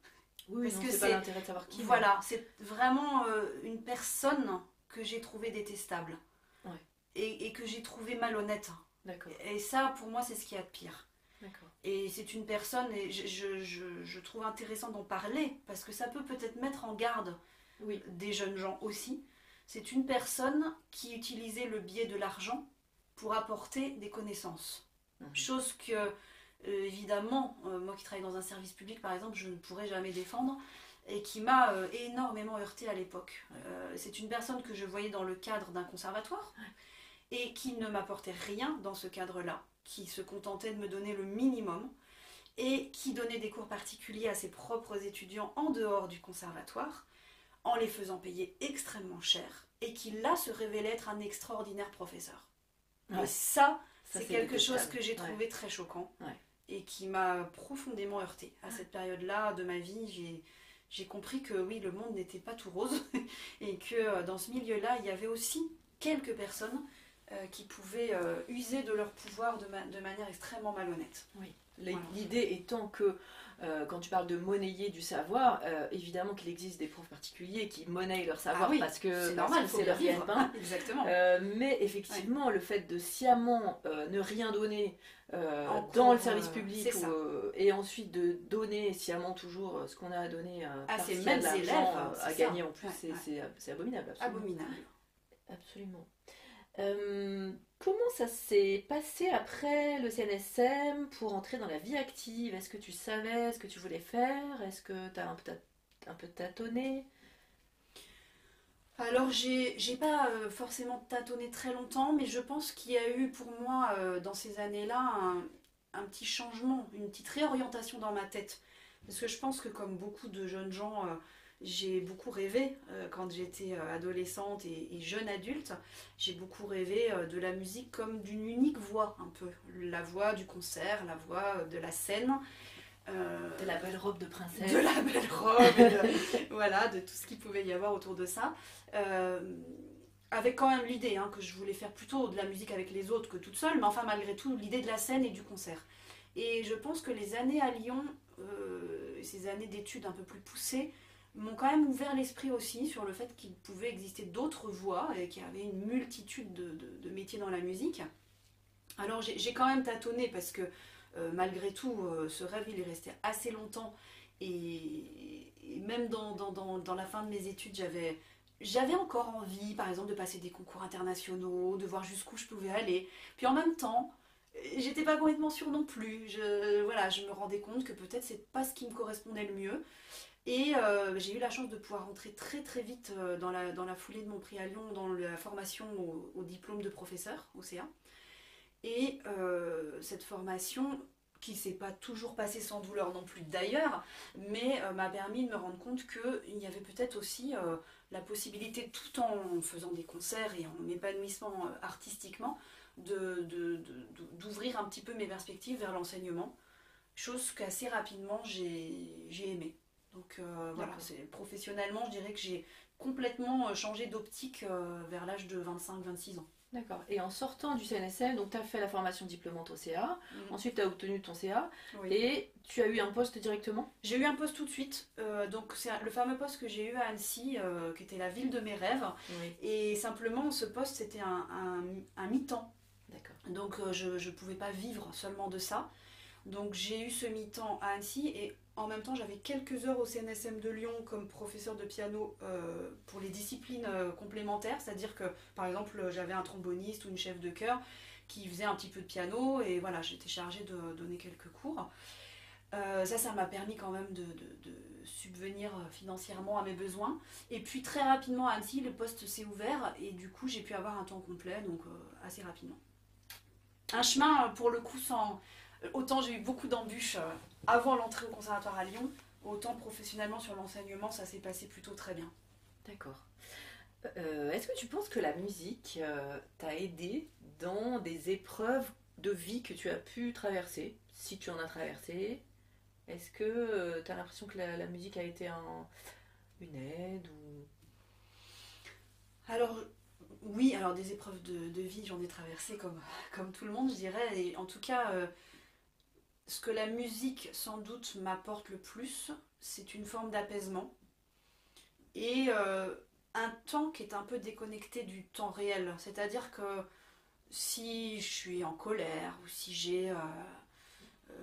Oui, parce que c'est pas l'intérêt de savoir qui. Voilà, c'est vraiment euh, une personne que j'ai trouvée détestable. Ouais. Et, et, que j'ai trouvée malhonnête. D'accord. Et ça, pour moi, c'est ce qu'il y a de pire. D'accord. Et c'est une personne, et je, je, je, je trouve intéressant d'en parler, parce que ça peut peut-être mettre en garde oui. des jeunes gens aussi c'est une personne qui utilisait le biais de l'argent pour apporter des connaissances. Mhm. Chose que, euh, évidemment, euh, moi qui travaille dans un service public, par exemple, je ne pourrais jamais défendre et qui m'a euh, énormément heurté à l'époque. c'est une personne que je voyais dans le cadre d'un conservatoire et qui ne m'apportait rien dans ce cadre-là, qui se contentait de me donner le minimum et qui donnait des cours particuliers à ses propres étudiants en dehors du conservatoire en les faisant payer extrêmement cher et qui là se révélait être un extraordinaire professeur. Et ça, c'est quelque chose que j'ai trouvé très choquant et qui m'a profondément heurté. À cette période-là de ma vie, j'ai compris que oui, le monde n'était pas tout rose et que euh, dans ce milieu-là, il y avait aussi quelques personnes euh, qui pouvaient euh, user de leur pouvoir de, de manière extrêmement malhonnête. Oui. L'idée étant que euh, quand tu parles de monnayer du savoir, évidemment qu'il existe des profs particuliers qui monnaient leur savoir ah parce que c'est normal, c'est leur gagne-pain. Exactement. Euh, mais effectivement, le fait de sciemment ne rien donner dans le service public et ensuite de donner sciemment toujours ce qu'on a à donner à ses mêmes élèves à gagner en plus, c'est abominable. Absolument. Abominable. Absolument. Euh, comment ça s'est passé après le CNSM pour entrer dans la vie active? Est-ce que tu savais ce que tu voulais faire? Est-ce que tu as un peu, tâtonné? Alors j'ai pas euh, forcément tâtonné très longtemps, mais je pense qu'il y a eu pour moi euh, dans ces années-là un, un, petit changement, une petite réorientation dans ma tête. Parce que je pense que comme beaucoup de jeunes gens, j'ai beaucoup rêvé euh, quand j'étais euh, adolescente et, jeune adulte. J'ai beaucoup rêvé euh, de la musique comme d'une unique voix, un peu. La voix du concert, la voix de la scène. de la belle robe de princesse. De la belle robe, voilà, de tout ce qu'il pouvait y avoir autour de ça. avec quand même l'idée hein, que je voulais faire plutôt de la musique avec les autres que toute seule, mais enfin malgré tout l'idée de la scène et du concert. Et je pense que les années à Lyon, ces années d'études un peu plus poussées, m'ont quand même ouvert l'esprit aussi sur le fait qu'il pouvait exister d'autres voies et qu'il y avait une multitude de, métiers dans la musique. Alors j'ai quand même tâtonné parce que euh, malgré tout, euh, ce rêve il est resté assez longtemps et, même dans, la fin de mes études, j'avais encore envie, par exemple, de passer des concours internationaux, de voir jusqu'où je pouvais aller. Puis en même temps, j'étais pas complètement sûre non plus. Voilà, je me rendais compte que peut-être c'est pas ce qui me correspondait le mieux. Et euh, j'ai eu la chance de pouvoir rentrer très très vite euh, dans, la, foulée de mon prix à Lyon dans la formation au, diplôme de professeur au CA. Et euh, cette formation, qui s'est pas toujours passée sans douleur non plus d'ailleurs, mais m'a permis de me rendre compte qu'il y avait peut-être aussi la possibilité, tout en faisant des concerts et en m'épanouissant artistiquement, d'ouvrir un petit peu mes perspectives vers l'enseignement, chose qu'assez rapidement j'ai aimé. Donc euh, voilà, professionnellement, je dirais que j'ai complètement euh, changé d'optique euh, vers l'âge de 25-26 ans. D'accord. Et en sortant du CNSL, donc tu as fait la formation diplômante au CA, mm. ensuite tu as obtenu ton CA, et tu as eu un poste directement? J'ai eu un poste tout de suite. donc c'est le fameux poste que j'ai eu à Annecy, qui était la ville de mes rêves. Et simplement, ce poste, c'était un, un mi-temps. D'accord. Donc je ne pouvais pas vivre seulement de ça. Donc j'ai eu ce mi-temps à Annecy et en même temps j'avais quelques heures au CNSM de Lyon comme professeur de piano euh, pour les disciplines euh, complémentaires, c'est-à-dire que par exemple j'avais un tromboniste ou une chef de chœur qui faisait un petit peu de piano et voilà j'étais chargée de donner quelques cours. Euh, ça, ça m'a permis quand même de, subvenir financièrement à mes besoins. Et puis très rapidement à Annecy, le poste s'est ouvert et du coup j'ai pu avoir un temps complet, donc assez rapidement. Un chemin pour le coup sans, Autant j'ai eu beaucoup d'embûches euh, avant l'entrée au conservatoire à Lyon, autant professionnellement sur l'enseignement, ça s'est passé plutôt très bien. D'accord. Euh, est-ce que tu penses que la musique euh, t'a aidé dans des épreuves de vie que tu as pu traverser, si tu en as traversé? Est-ce que tu as l'impression que la, musique a été une aide ou... Alors, oui, alors des épreuves de, vie, j'en ai traversé comme, comme tout le monde, je dirais. Et en tout cas, ce que la musique sans doute m'apporte le plus, c'est une forme d'apaisement et euh, un temps qui est un peu déconnecté du temps réel. C'est-à-dire que si je suis en colère ou si j'ai euh, euh,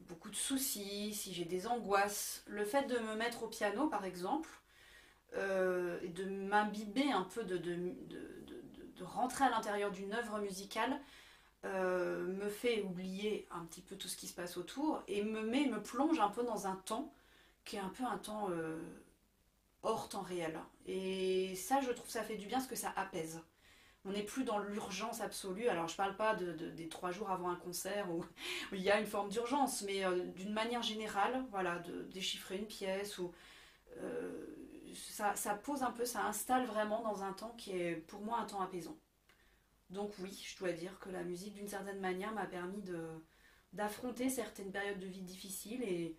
beaucoup de soucis, si j'ai des angoisses, le fait de me mettre au piano par exemple, et de m'imbiber un peu, de, de rentrer à l'intérieur d'une œuvre musicale, euh, me fait oublier un petit peu tout ce qui se passe autour et me met, me plonge un peu dans un temps qui est un peu un temps euh, hors temps réel. Et ça, je trouve ça fait du bien parce que ça apaise. On n'est plus dans l'urgence absolue. Alors, je parle pas de, des trois jours avant un concert où, il y a une forme d'urgence, mais euh, d'une manière générale, voilà, de déchiffrer une pièce ou ça pose un peu, ça installe vraiment dans un temps qui est pour moi un temps apaisant. Donc oui, je dois dire que la musique, d'une certaine manière, m'a permis d'affronter certaines périodes de vie difficiles et,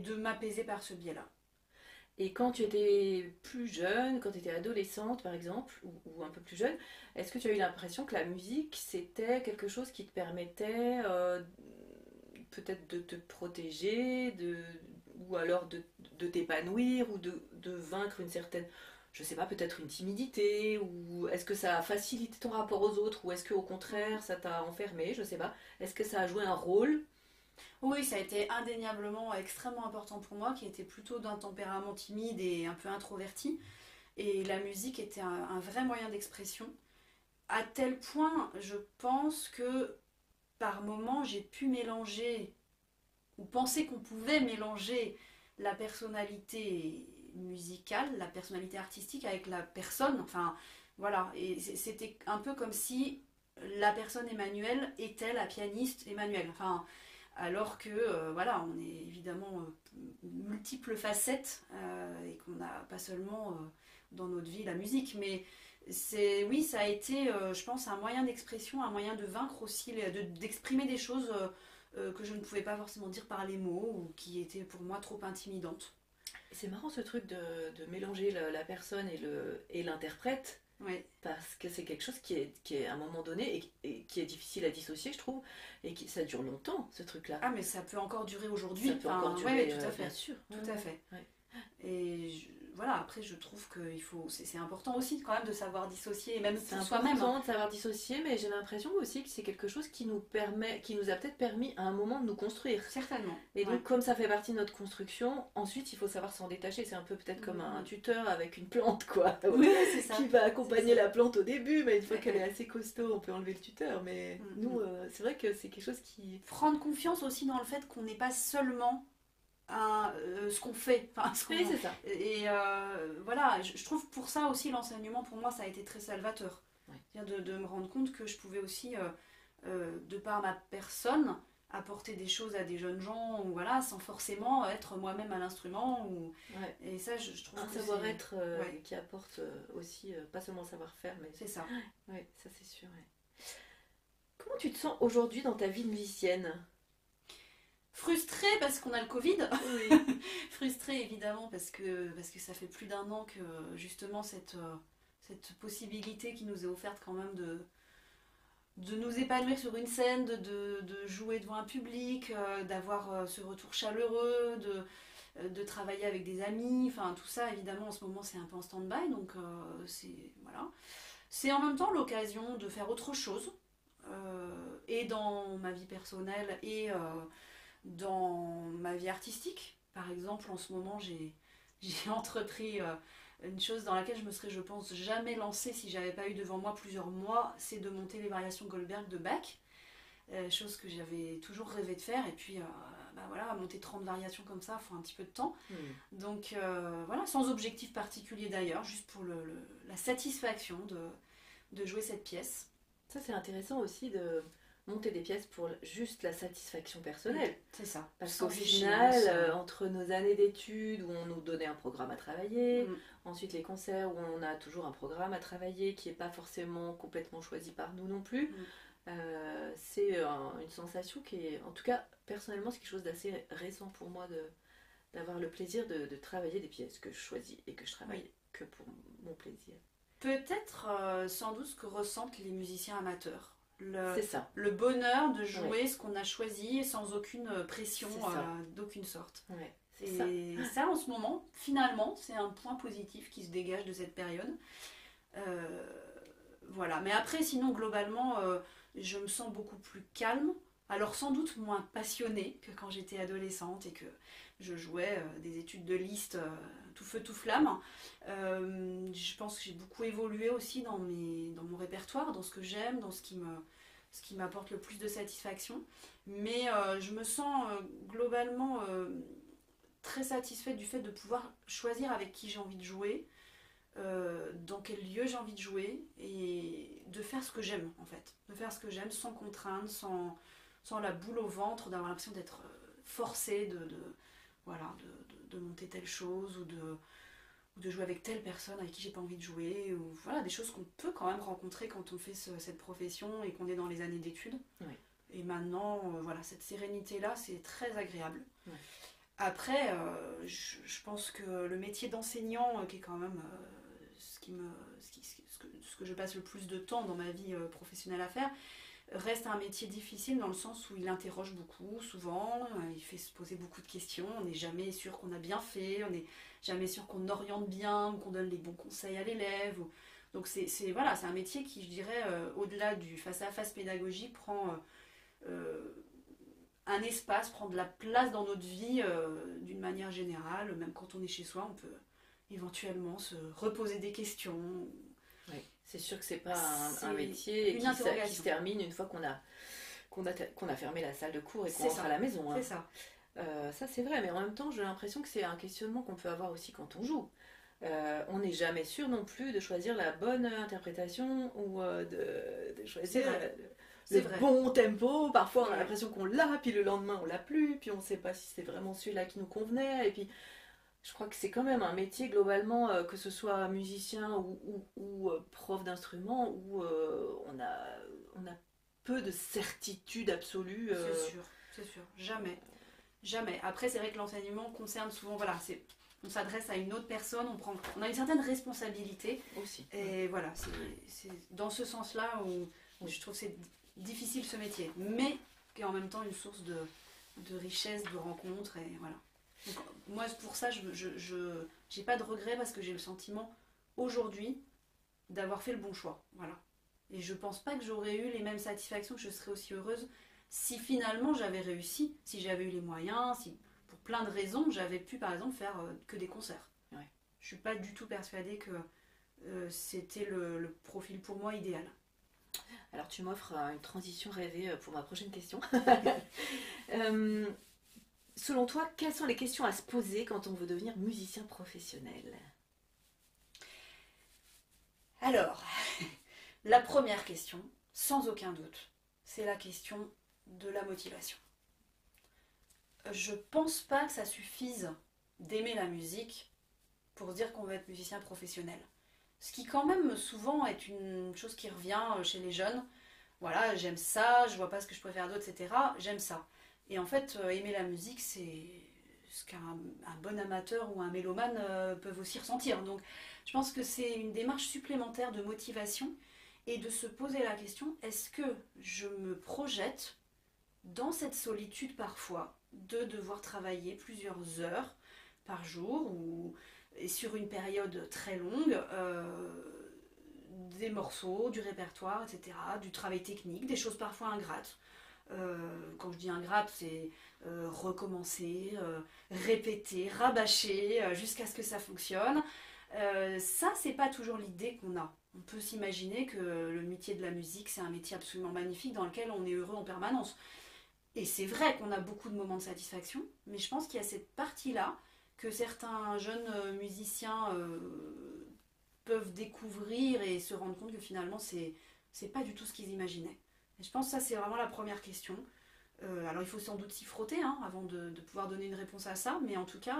de m'apaiser par ce biais-là. Et quand tu étais plus jeune, quand tu étais adolescente par exemple, ou, un peu plus jeune, est-ce que tu as eu l'impression que la musique, c'était quelque chose qui te permettait euh, peut-être de te protéger, ou alors de, t'épanouir, ou de, vaincre une certaine je sais pas, peut-être une timidité ou est-ce que ça a facilité ton rapport aux autres ou est-ce que au contraire ça t'a enfermé, je sais pas. Est-ce que ça a joué un rôle? Oui, ça a été indéniablement extrêmement important pour moi qui était plutôt d'un tempérament timide et un peu introverti et la musique était un, vrai moyen d'expression à tel point, je pense que par moments j'ai pu mélanger ou penser qu'on pouvait mélanger la personnalité musicale, la personnalité artistique avec la personne. Enfin, voilà. C'était un peu comme si la personne Emmanuel était la pianiste Emmanuel. Enfin, alors que, euh, voilà, on est évidemment euh, multiples facettes euh, et qu'on n'a pas seulement dans notre vie la musique, mais oui ça a été je pense un moyen d'expression un moyen de vaincre aussi d'exprimer des choses que je ne pouvais pas forcément dire par les mots ou qui étaient pour moi trop intimidantes c'est marrant ce truc de, mélanger la, personne et l'interprète. Oui. Parce que c'est quelque chose qui est, qui est à un moment donné et, qui est difficile à dissocier, je trouve, et qui ça dure longtemps ce truc-là. Ah mais ça peut encore durer aujourd'hui. Ça peut encore durer, tout à euh, fait. bien sûr. Tout à fait. Et voilà, après, je trouve que il faut, c'est c'est important aussi quand même de savoir dissocier, même C'est soi-même. important de savoir dissocier, mais j'ai l'impression aussi que c'est quelque chose qui nous permet, qui nous a peut-être permis à un moment de nous construire. Certainement. Et donc, comme ça fait partie de notre construction, ensuite il faut savoir s'en détacher. C'est un peu peut-être comme un Mhm. tuteur avec une plante, quoi. Oui, c'est ça. qui va accompagner la plante au début, mais une fois qu'elle est assez costaud, on peut enlever le tuteur. Mais Mhm. nous, euh, c'est vrai que c'est quelque chose qui. Prendre confiance aussi dans le fait qu'on n'est pas seulement un, euh, ce qu'on fait. Enfin, ce Oui, c'est ça. Et euh, voilà, je, je trouve pour ça aussi l'enseignement, pour moi, ça a été très salvateur. Ouais. De, de me rendre compte que je pouvais aussi, euh, de par ma personne, apporter des choses à des jeunes gens, ou voilà, sans forcément être moi-même à l'instrument. Ou... Ouais. Et ça, je, je trouve Un savoir-être ouais. qui apporte aussi, pas seulement le savoir-faire, mais. C'est ça. Oui, ça c'est sûr. Comment tu te sens aujourd'hui dans ta vie de musicienne? Frustrée parce qu'on a le Covid. Oui. Frustrée évidemment parce que, parce que ça fait plus d'un an que justement cette, euh, cette possibilité qui nous est offerte quand même de, de nous épanouir sur une scène, de, de- de jouer devant un public, euh, d'avoir euh, ce retour chaleureux, de, euh, de travailler avec des amis, enfin tout ça évidemment en ce moment c'est un peu en stand-by donc c'est voilà. C'est en même temps l'occasion de faire autre chose et dans ma vie personnelle et dans ma vie artistique. Par exemple, en ce moment, j'ai j'ai entrepris euh, une chose dans laquelle je me serais, je pense, jamais lancée si j'avais pas eu devant moi plusieurs mois, c'est de monter les variations Goldberg de Bach. Euh, chose que j'avais toujours rêvé de faire. Et puis, euh, bah voilà, monter 30 variations comme ça, il faut un petit peu de temps. Hmm. Donc euh, voilà, sans objectif particulier d'ailleurs, juste pour le- le- la satisfaction de, de jouer cette pièce. Ça c'est intéressant aussi de monter des pièces pour juste la satisfaction personnelle. C'est ça. Parce qu'au final, échéance, euh, entre nos années d'études où on nous donnait un programme à travailler, Mm. ensuite les concerts où on a toujours un programme à travailler qui n'est pas forcément complètement choisi par nous non plus, Mm. euh, c'est euh, une sensation qui est, en tout cas personnellement, c'est quelque chose d'assez récent pour moi de d'avoir le plaisir de, de travailler des pièces que je choisis et que je travaille que pour mon plaisir. Peut-être euh, sans doute ce que ressentent les musiciens amateurs. Le, ça. le bonheur de jouer ce qu'on a choisi sans aucune euh, pression euh, d'aucune sorte. Ouais, c'est ça. Et ça. en ce moment, finalement, c'est un point positif qui se dégage de cette période. Euh, voilà. Mais après, sinon, globalement, euh, je me sens beaucoup plus calme. Alors sans doute moins passionnée que quand j'étais adolescente et que je jouais euh, des études de liste tout feu tout flamme. Euh, je pense que j'ai beaucoup évolué aussi dans, mes, dans mon répertoire, dans ce que j'aime, dans ce qui m'apporte le plus de satisfaction. Mais euh, je me sens euh, globalement très satisfaite du fait de pouvoir choisir avec qui j'ai envie de jouer, dans quel lieu j'ai envie de jouer, et de faire ce que j'aime en fait. De faire ce que j'aime sans contrainte, sans, sans la boule au ventre, d'avoir l'impression d'être forcée de, de- voilà, de, de- monter telle chose ou de, ou de jouer avec telle personne avec qui j'ai pas envie de jouer, ou voilà, des choses qu'on peut quand même rencontrer quand on fait ce- cette profession et qu'on est dans les années d'études. Oui. Et maintenant, euh, voilà, cette sérénité-là, c'est très agréable. Après, euh, je, je pense que le métier d'enseignant, euh, qui est quand même ce, qui me, ce, qui- ce que, ce que je passe le plus de temps dans ma vie professionnelle à faire, reste un métier difficile dans le sens où il interroge beaucoup, souvent, euh, il fait se poser beaucoup de questions, on n'est jamais sûr qu'on a bien fait, on n'est jamais sûr qu'on oriente bien qu'on donne les bons conseils à l'élève. Donc c'est voilà, c'est un métier qui, je dirais, euh, au-delà du face-à-face pédagogique, prend euh, un espace, prend de la place dans notre vie d'une manière générale. Même quand on est chez soi, on peut éventuellement se reposer des questions. C'est sûr que c'est pas un, métier qui, se termine une fois qu'on a, qu'on a, qu'on a fermé la salle de cours et qu'on C'est rentre ça. à la maison. hein. C'est ça. Euh, ça c'est vrai, mais en même temps j'ai l'impression que c'est un questionnement qu'on peut avoir aussi quand on joue. Euh, on n'est jamais sûr non plus de choisir la bonne interprétation ou euh, de, de choisir le vrai. bon tempo. Parfois on a l'impression qu'on l'a, puis le lendemain on l'a plus, puis on ne sait pas si c'est vraiment celui-là qui nous convenait. Et puis je crois que c'est quand même un métier globalement, euh, que ce soit musicien ou, ou- ou, euh, prof d'instrument, où euh, on, a, on a peu de certitude absolue. C'est sûr, c'est sûr. Jamais. Jamais. Après, c'est vrai que l'enseignement concerne souvent, voilà, c'est, on s'adresse à une autre personne, on, prend, on a une certaine responsabilité. aussi. Et voilà, c'est, c'est dans ce sens-là où je trouve que c'est difficile ce métier, mais qui est en même temps une source de, de richesse, de rencontres. Et voilà. Moi, pour ça, je je, j'ai pas de regret parce que j'ai le sentiment aujourd'hui d'avoir fait le bon choix. Voilà. Et je pense pas que j'aurais eu les mêmes satisfactions, que je serais aussi heureuse si finalement j'avais réussi, si j'avais eu les moyens, si pour plein de raisons j'avais pu par exemple faire euh, que des concerts. Ouais. Je suis pas du tout persuadée que euh, c'était le, profil pour moi idéal. Alors tu m'offres euh, une transition rêvée pour ma prochaine question. selon toi, quelles sont les questions à se poser quand on veut devenir musicien professionnel? Alors, la première question, sans aucun doute, c'est la question de la motivation. Je pense pas que ça suffise d'aimer la musique pour dire qu'on veut être musicien professionnel. Ce qui quand même souvent est une chose qui revient chez les jeunes. Voilà, j'aime ça, je vois pas ce que je préfère d'autre, etc. J'aime ça. Et en fait, euh, aimer la musique, c'est ce qu'un bon amateur ou un mélomane euh, peuvent aussi ressentir. Donc, je pense que c'est une démarche supplémentaire de motivation et de se poser la question est-ce que je me projette dans cette solitude parfois de devoir travailler plusieurs heures par jour ou et sur une période très longue euh, des morceaux, du répertoire, etc., du travail technique, des choses parfois ingrates. Euh, quand je dis ingrate, c'est euh, recommencer, répéter, rabâcher jusqu'à ce que ça fonctionne. ça, c'est pas toujours l'idée qu'on a. On peut s'imaginer que le métier de la musique, c'est un métier absolument magnifique dans lequel on est heureux en permanence. Et c'est vrai qu'on a beaucoup de moments de satisfaction, mais je pense qu'il y a cette partie-là que certains jeunes euh, musiciens euh, peuvent découvrir et se rendre compte que finalement c'est pas du tout ce qu'ils imaginaient. Je pense que ça c'est vraiment la première question. Euh, alors il faut sans doute s'y frotter hein, avant de, pouvoir donner une réponse à ça, mais en tout cas,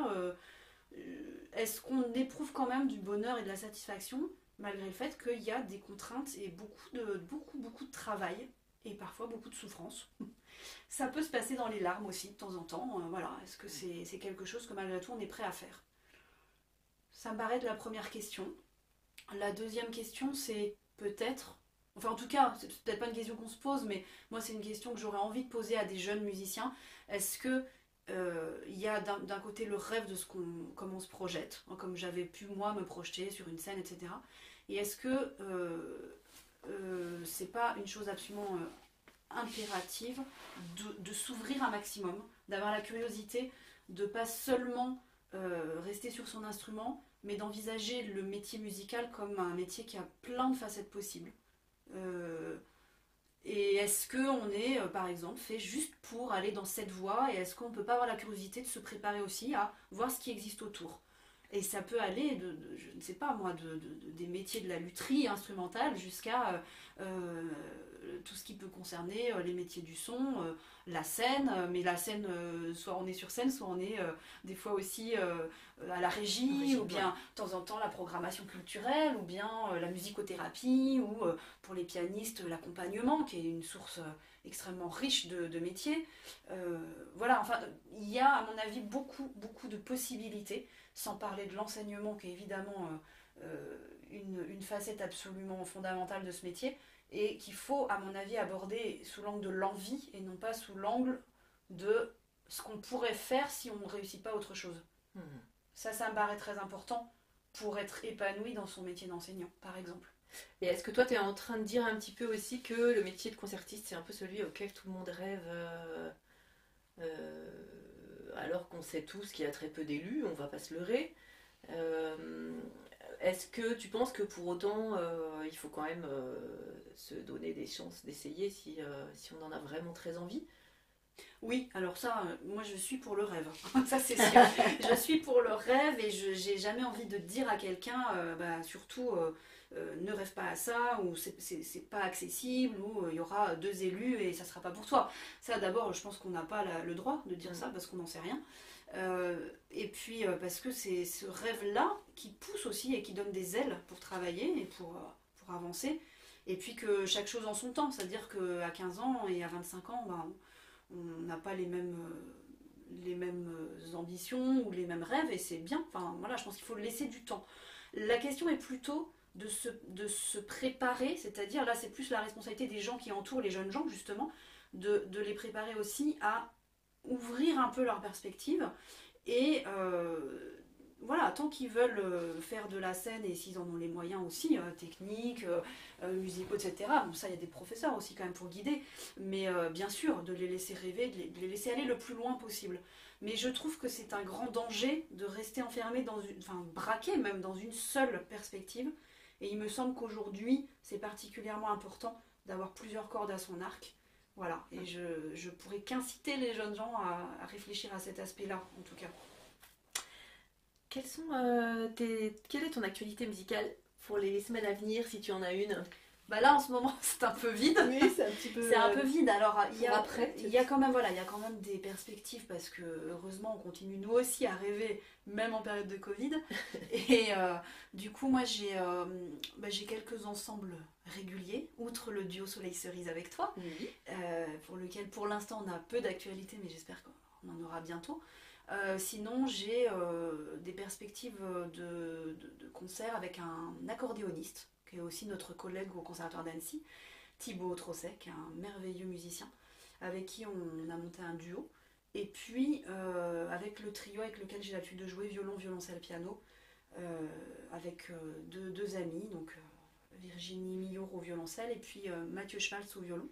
est-ce qu'on éprouve quand même du bonheur et de la satisfaction malgré le fait qu'il y a des contraintes et beaucoup de, beaucoup, beaucoup de travail et parfois beaucoup de souffrance? Ça peut se passer dans les larmes aussi de temps en temps. Euh, voilà, est-ce que c'est quelque chose que malgré tout on est prêt à faire? Ça me paraît de la première question. La deuxième question, c'est peut-être, enfin en tout cas, c'est peut-être pas une question qu'on se pose, mais moi c'est une question que j'aurais envie de poser à des jeunes musiciens. Est-ce que euh, il y a d'un côté le rêve de ce qu'on, comment on se projette, hein, comme j'avais pu moi me projeter sur une scène, etc. Et est-ce que euh, c'est pas une chose absolument impérative de, s'ouvrir un maximum, d'avoir la curiosité de pas seulement euh, rester sur son instrument, mais d'envisager le métier musical comme un métier qui a plein de facettes possibles? Euh, et est-ce qu'on est, euh, par exemple, fait juste pour aller dans cette voie Et est-ce qu'on ne peut pas avoir la curiosité de se préparer aussi à voir ce qui existe autour? Et ça peut aller de, je ne sais pas moi, de, des métiers de la lutherie instrumentale jusqu'à tout ce qui peut concerner euh, les métiers du son, euh, la scène, euh, mais la scène, soit on est sur scène, soit on est des fois aussi à la régie, ou bien de temps en temps la programmation culturelle, ou bien la musicothérapie, ou pour les pianistes l'accompagnement, qui est une source extrêmement riche de, métiers. voilà, enfin, il y a à mon avis beaucoup, beaucoup de possibilités, sans parler de l'enseignement, qui est évidemment une, une, facette absolument fondamentale de ce métier et qu'il faut, à mon avis, aborder sous l'angle de l'envie et non pas sous l'angle de ce qu'on pourrait faire si on ne réussit pas autre chose. Hmm. Ça, ça me paraît très important pour être épanoui dans son métier d'enseignant, par exemple. Et est-ce que toi, tu es en train de dire un petit peu aussi que le métier de concertiste, c'est un peu celui auquel tout le monde rêve euh, euh, alors qu'on sait tous qu'il y a très peu d'élus, on va pas se leurrer. Euh, est-ce que tu penses que pour autant, euh, il faut quand même euh, se donner des chances d'essayer si, euh, si, on en a vraiment très envie? Oui, alors ça, moi je suis pour le rêve. ça c'est sûr. je suis pour le rêve et je n'ai jamais envie de dire à quelqu'un, bah, surtout, ne rêve pas à ça, ou c'est pas accessible, ou il y aura deux élus et ça sera pas pour toi. Ça d'abord, je pense qu'on n'a pas le droit de dire mm. ça parce qu'on n'en sait rien. Euh, et puis euh, parce que c'est ce rêve-là qui pousse aussi et qui donne des ailes pour travailler et pour, euh, pour avancer. Et puis que chaque chose en son temps, c'est-à-dire qu'à 15 ans et à 25 ans, ben, on n'a pas les mêmes, les mêmes ambitions ou les mêmes rêves et c'est bien. Enfin voilà, je pense qu'il faut laisser du temps. La question est plutôt de se, de se préparer, c'est-à-dire là c'est plus la responsabilité des gens qui entourent les jeunes gens justement, de, de les préparer aussi à ouvrir un peu leur perspective Et euh, voilà, tant qu'ils veulent euh, faire de la scène et s'ils en ont les moyens aussi, euh, techniques, musicaux, etc. Bon, ça, il y a des professeurs aussi quand même pour guider. Mais bien sûr, de les laisser rêver, de les, de les laisser aller le plus loin possible. Mais je trouve que c'est un grand danger de rester enfermé dans une, enfin braqué même dans une seule perspective. Et il me semble qu'aujourd'hui, c'est particulièrement important d'avoir plusieurs cordes à son arc. Voilà, et je, je pourrais qu'inciter les jeunes gens à, à réfléchir à cet aspect-là, en tout cas. Quelles sont, euh, tes... Quelle est ton actualité musicale pour les semaines à venir, si tu en as une? Bah là en ce moment c'est un peu vide. Oui, c'est un petit peu. C'est un peu vide. Alors il y a, après, il y a quand même voilà, il y a quand même des perspectives parce que heureusement on continue nous aussi à rêver même en période de Covid. Et euh, du coup moi j'ai euh, bah, j'ai quelques ensembles réguliers outre le duo Soleil Cerise avec toi euh, pour lequel pour l'instant on a peu d'actualité mais j'espère qu'on en aura bientôt. Euh, sinon j'ai euh, des perspectives de, de, de concert avec un accordéoniste qui est aussi notre collègue au conservatoire d'Annecy, Thibaut Trosset, qui est un merveilleux musicien, avec qui on a monté un duo. Et puis avec le trio avec lequel j'ai l'habitude de jouer violon, violoncelle, piano, avec deux, deux amis, donc Virginie Millot au violoncelle et puis euh, Mathieu Schmaltz au violon.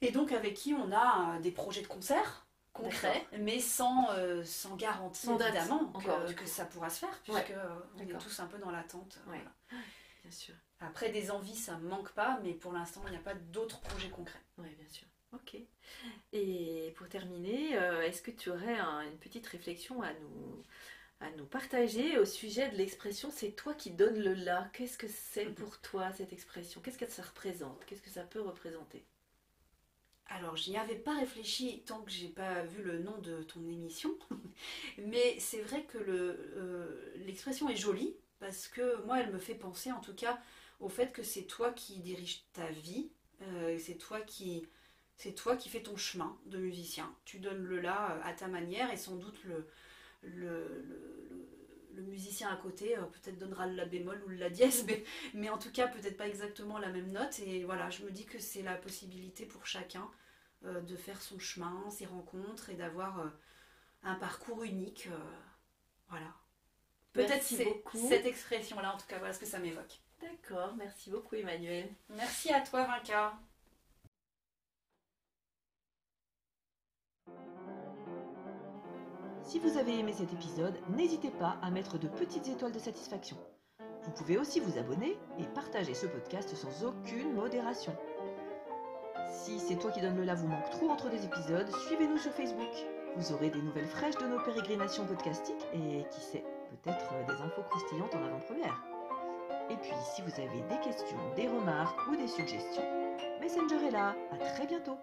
Et donc avec qui on a euh, des projets de concert concrets, mais sans, euh, sans garantie Sans évidemment encore, que, ça pourra se faire, puisque on est tous un peu dans l'attente. Ouais. voilà. Bien sûr. Après, des envies, ça me manque pas, mais pour l'instant, il n'y a pas d'autres projets concrets. Oui, bien sûr. Ok. Et pour terminer, euh, est-ce que tu aurais un- une petite réflexion à nous, à nous partager au sujet de l'expression c'est toi qui donnes le là Qu'est-ce que c'est Mhm. pour toi cette expression? Qu'est-ce que ça représente? Qu'est-ce que ça peut représenter? Alors, j'y avais pas réfléchi tant que j'ai pas vu le nom de ton émission, mais c'est vrai que le, euh, l'expression est jolie parce que moi, elle me fait penser en tout cas au fait que c'est toi qui diriges ta vie, euh, c'est toi qui c'est toi qui fais ton chemin de musicien. Tu donnes le là euh, à ta manière et sans doute le, le, le- le- musicien à côté euh, peut-être donnera le la bémol ou le la dièse, mais, mais en tout cas peut-être pas exactement la même note. Et voilà, je me dis que c'est la possibilité pour chacun euh, de faire son chemin, ses rencontres et d'avoir euh, un parcours unique. voilà. Peut-être c'est cette expression-là, en tout cas, voilà ce que ça m'évoque. D'accord, merci beaucoup Emmanuel. Merci à toi, Vinca. Si vous avez aimé cet épisode, n'hésitez pas à mettre de petites étoiles de satisfaction. Vous pouvez aussi vous abonner et partager ce podcast sans aucune modération. Si c'est toi qui donne le la vous manque trop entre des épisodes, suivez-nous sur Facebook. Vous aurez des nouvelles fraîches de nos pérégrinations podcastiques et qui sait, peut-être euh, des infos croustillantes en avant-première. Et puis, si vous avez des questions, des remarques ou des suggestions, Messenger est là. À très bientôt.